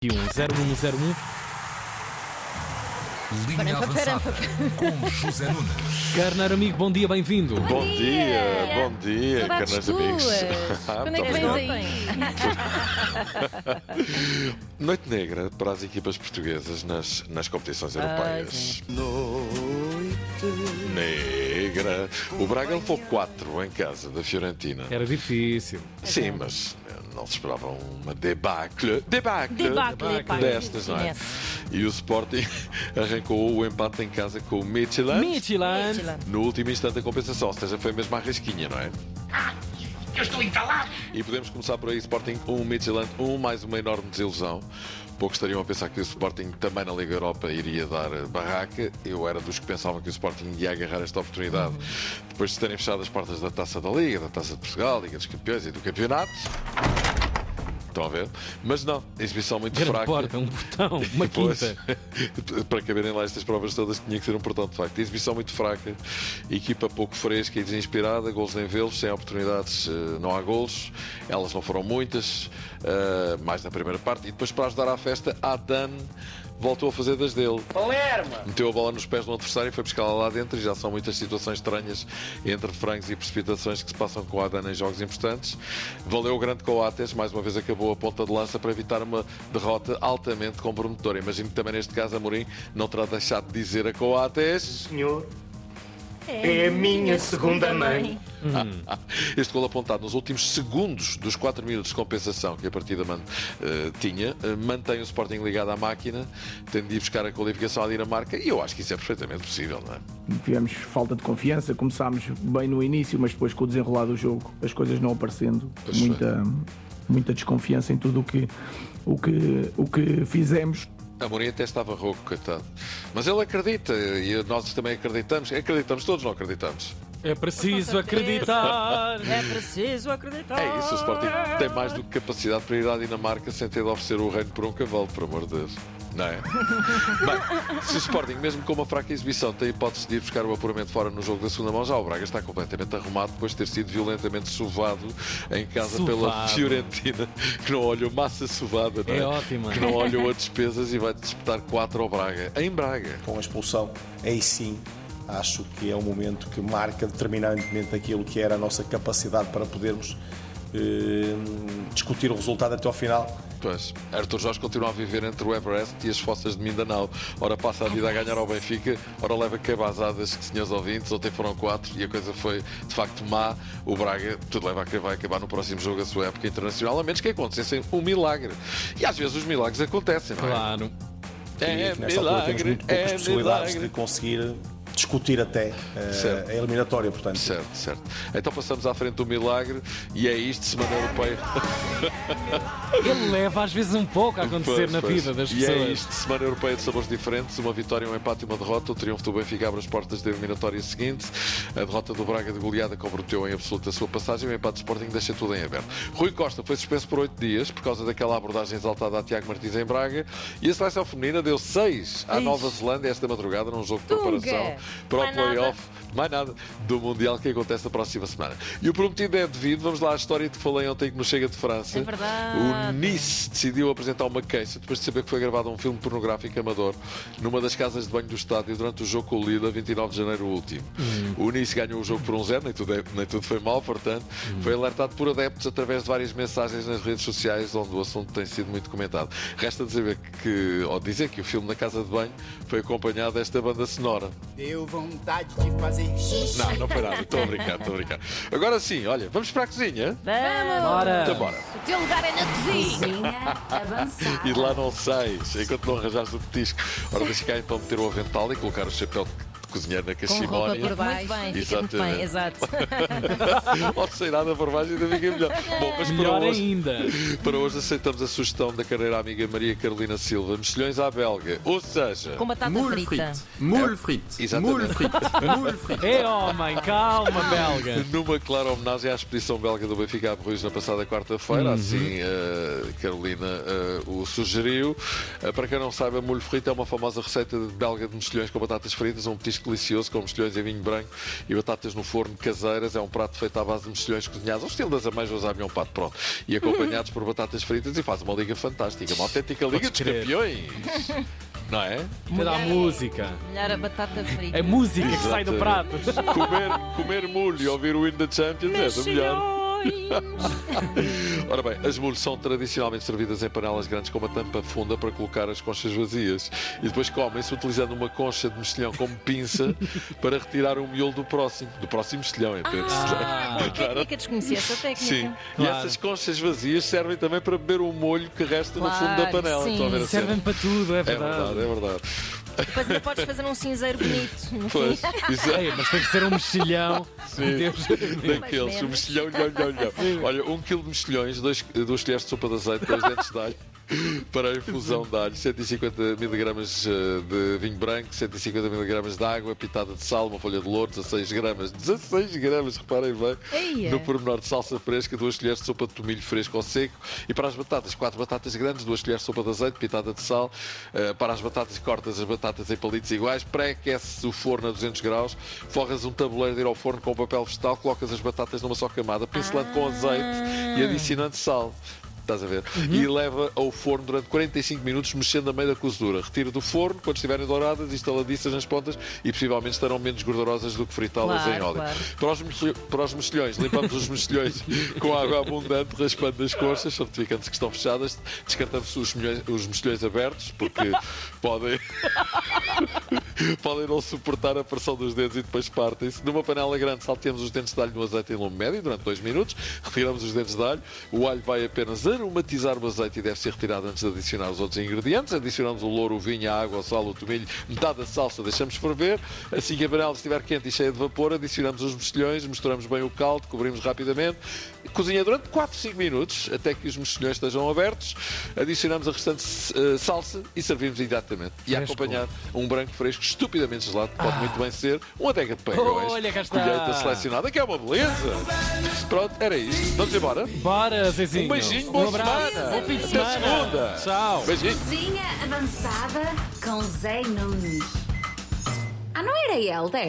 0101. Linha avançada com José Nunes. Carneiro amigo, bom dia, bem-vindo. Bom dia, bom dia, carnais amigos. Quando é que vens aí? Noite negra para as equipas portuguesas nas, nas competições europeias. Negra. O Braga levou 4 em casa da Fiorentina. Era difícil. Sim, mas não se esperava uma debacle. Debacle. Debacle, debacle. Destas, não é? Conhece. E o Sporting arrancou o empate em casa com o Midtjylland. Midtjylland. No último instante da compensação, ou seja, foi mesmo à risquinha, não é? Eu estou entalado. E podemos começar por aí, Sporting 1, Midtjylland 1, mais uma enorme desilusão. Poucos estariam a pensar que o Sporting também na Liga Europa iria dar barraca. Eu era dos que pensavam que o Sporting ia agarrar esta oportunidade depois de terem fechado as portas da Taça da Liga, da Taça de Portugal, Liga dos Campeões e do Campeonato. Estão a ver? Mas não, exibição muito Grande fraca. porta, um botão, uma Pois, quinta. para caberem lá estas provas todas tinha que ser um portão de facto. Exibição muito fraca, equipa pouco fresca e desinspirada, gols em vê-los, sem oportunidades, eh, não há gols, elas não foram muitas, eh, mais na primeira parte. E depois, para ajudar à festa, Adan voltou a fazer das dele. Meteu a bola nos pés do adversário e foi buscá-la lá dentro. E já são muitas situações estranhas entre frangos e precipitações que se passam com a Adan em jogos importantes. Valeu o grande Coates, mais uma vez acabou a ponta de lança para evitar uma derrota altamente comprometedora. Imagino que também neste caso Amorim não terá deixado de dizer a Coates. Senhor, é a minha segunda mãe. Este gol apontado nos últimos segundos dos 4 minutos de compensação que a partida man- eh, tinha, eh, mantém o Sporting ligado à máquina, tendo de ir buscar a qualificação à Dinamarca, e eu acho que isso é perfeitamente possível, não é? Tivemos falta de confiança, começámos bem no início, mas depois com o desenrolar do jogo, as coisas não aparecendo, Pois muita, muita desconfiança em tudo o que, o que, o que fizemos. Amorim até estava rouco, coitado. Mas ele acredita, e nós também acreditamos. Acreditamos, todos não acreditamos. É preciso acreditar. É preciso acreditar. É isso, o Sporting tem mais do que capacidade para ir à Dinamarca sem ter de oferecer o reino por um cavalo, por amor de Deus. Não é? Bem, se o Sporting, mesmo com uma fraca exibição, tem hipótese de ir buscar o apuramento fora no jogo da segunda mão, já o Braga está completamente arrumado depois de ter sido violentamente sovado em casa pela. Fiorentina, que não olhou massa sovada, não é? É ótima. Que não olhou a despesas e vai disputar 4 ao Braga, em Braga. com a expulsão, aí sim acho que é um momento que marca determinantemente aquilo que era a nossa capacidade para podermos eh, discutir o resultado até ao final. Pois, Arthur Jorge continua a viver entre o Everest e as fossas de Mindanao. Ora passa a vida a ganhar ao Benfica, ora leva cabazadas, senhores ouvintes, ontem foram quatro e a coisa foi de facto má. O Braga, tudo leva a que vai acabar no próximo jogo a sua época internacional, a menos que acontecesse um milagre. E às vezes os milagres acontecem, não é? Claro. É que nesta altura temos milagre, muito poucas é possibilidades milagre. de conseguir discutir até Certo. a eliminatória, portanto. Certo, certo. Então passamos à frente do milagre e é isto, Semana Europeia. Ele leva às vezes um pouco a acontecer Pois, na pois. vida das E é pessoas. isto, semana europeia de sabores diferentes, uma vitória, um empate e uma derrota. O triunfo do Benfica abre as portas da eliminatória seguinte. A derrota do Braga de goleada comprometeu em absoluta a sua passagem. O empate do Sporting deixa tudo em aberto. Rui Costa foi suspenso por oito dias por causa daquela abordagem exaltada a Tiago Martins em Braga. E a seleção feminina deu seis à Nova Zelândia esta madrugada num jogo de Tunga. preparação para o Mais nada. play-off mais nada do Mundial que acontece na próxima semana. E o prometido é devido. Vamos lá à história que te falei ontem que nos chega de França. É verdade. O Nice decidiu apresentar uma queixa depois de saber que foi gravado um filme pornográfico amador numa das casas de banho do estádio durante o jogo com o Lille, a 29 de janeiro último. O Nice ganhou o jogo por um zero, nem tudo, é- nem tudo foi mal, portanto, foi alertado por adeptos através de várias mensagens nas redes sociais onde o assunto tem sido muito comentado. Resta dizer que, ou dizer que o filme na casa de banho foi acompanhado desta banda sonora. Deu vontade de fazer xixi. Não, não foi nada, estou a brincar, estou a brincar. Agora sim, olha, vamos para a cozinha? Vamos. Bora. Então bora. O teu lugar é na cozinha. E de lá não sais, enquanto não arranjares o petisco. Ora, deixa cá então meter o avental e colocar o chapéu de cozinheiro na Com roupa cachimónia. por baixo. Muito bem, fica muito bem, exato. Ou sem nada por baixo ainda fica melhor. Bom, mas para Melhor hoje, ainda. para hoje aceitamos a sugestão da carreira amiga Maria Carolina Silva, mexilhões à belga. Ou seja, Com batata Moule frita. frite. Moule frite. Exatamente. Moule frite. Moule frite. É homem, calma, belga. Numa clara homenagem à expedição belga do Benfica a Berruiz na passada quarta-feira, assim eh, Carolina eh, o sugeriu. Eh, para quem não saiba, molho frito é uma famosa receita de belga de mexilhões com batatas fritas, um petisco delicioso, com mexilhões em vinho branco e batatas no forno caseiras. É um prato feito à base de mexilhões cozinhados, ao estilo das amêijoas à milhão pato, pronto. E acompanhados por batatas fritas e faz uma liga fantástica. Uma autêntica liga dos campeões. Não é? Toda a música. Molhar a batata frita. É música que sai do prato. Comer, comer molho e ouvir o Win the Champions é do Ora bem, as mules são tradicionalmente servidas em panelas grandes com uma tampa funda para colocar as conchas vazias. E depois comem-se utilizando uma concha de mexilhão como pinça para retirar o miolo do próximo, do próximo mexilhão, entende? Ah, técnica, desconhecia essa técnica. Sim, e Claro. essas conchas vazias servem também para beber o molho que resta no fundo da Claro, panela. sim. Estão a ver a cena? Servem para tudo, é É verdade. verdade, é verdade. Depois ainda podes fazer um cinzeiro bonito. no. Pois, é- Ei, mas tem que ser um mexilhão. Sim. Deus. Daqueles, menos. mexilhão, lhão, lhão, lhão. Olha, um quilo de mexilhões, dois, duas colheres de sopa de azeite, dois dentes de alho. Para a infusão de alho, 150 mg de vinho branco, 150 mg de água, pitada de sal, uma folha de louro, 16 gramas, 16 gramas, reparem bem, Eia. no pormenor de salsa fresca, duas colheres de sopa de tomilho fresco ou seco e para as batatas, quatro batatas grandes, duas colheres de sopa de azeite, pitada de sal, Eh, para as batatas, cortas as batatas em palitos iguais, pré-aquece o forno a 200 graus, forras um tabuleiro de ir ao forno com papel vegetal, colocas as batatas numa só camada, pincelando com azeite e adicionando sal. Estás a ver? E leva ao forno durante 45 minutos, mexendo a meio da cozedura. Retira do forno quando estiverem douradas, instaladiças nas pontas e possivelmente estarão menos gordurosas do que fritá-las Claro, em óleo. claro. Para, os mexilhões, para os mexilhões, limpamos os mexilhões com água abundante, raspando as conchas, certificando-se que estão fechadas. Descartamos os, os mexilhões abertos, porque podem. podem não suportar a pressão dos dedos e depois partem-se. Numa panela grande, salteamos os dentes de alho no azeite em lume médio durante 2 minutos, retiramos os dentes de alho. O alho vai apenas aromatizar o azeite e deve ser retirado antes de adicionar os outros ingredientes. Adicionamos o louro, o vinho, a água, o sal, o tomilho, metade da salsa, deixamos ferver. Assim que a panela estiver quente e cheia de vapor, adicionamos os mexilhões, misturamos bem o caldo, cobrimos rapidamente. Cozinha durante 4, 5 minutos, até que os mexilhões estejam abertos. Adicionamos a restante eh, salsa e servimos imediatamente. E acompanhar um branco fresco estupidamente gelado, pode muito bem ser uma adega de pangões. Olha, cá está. Colheita selecionada, que é uma beleza. Pronto, era isto. Vamos embora? Bora, Zezinho. Um beijinho, boa um semana. Bom fim de Até semana. segunda. Tchau. Beijinho. Cozinha avançada com Zé Nunes. Ah, não era ele, é?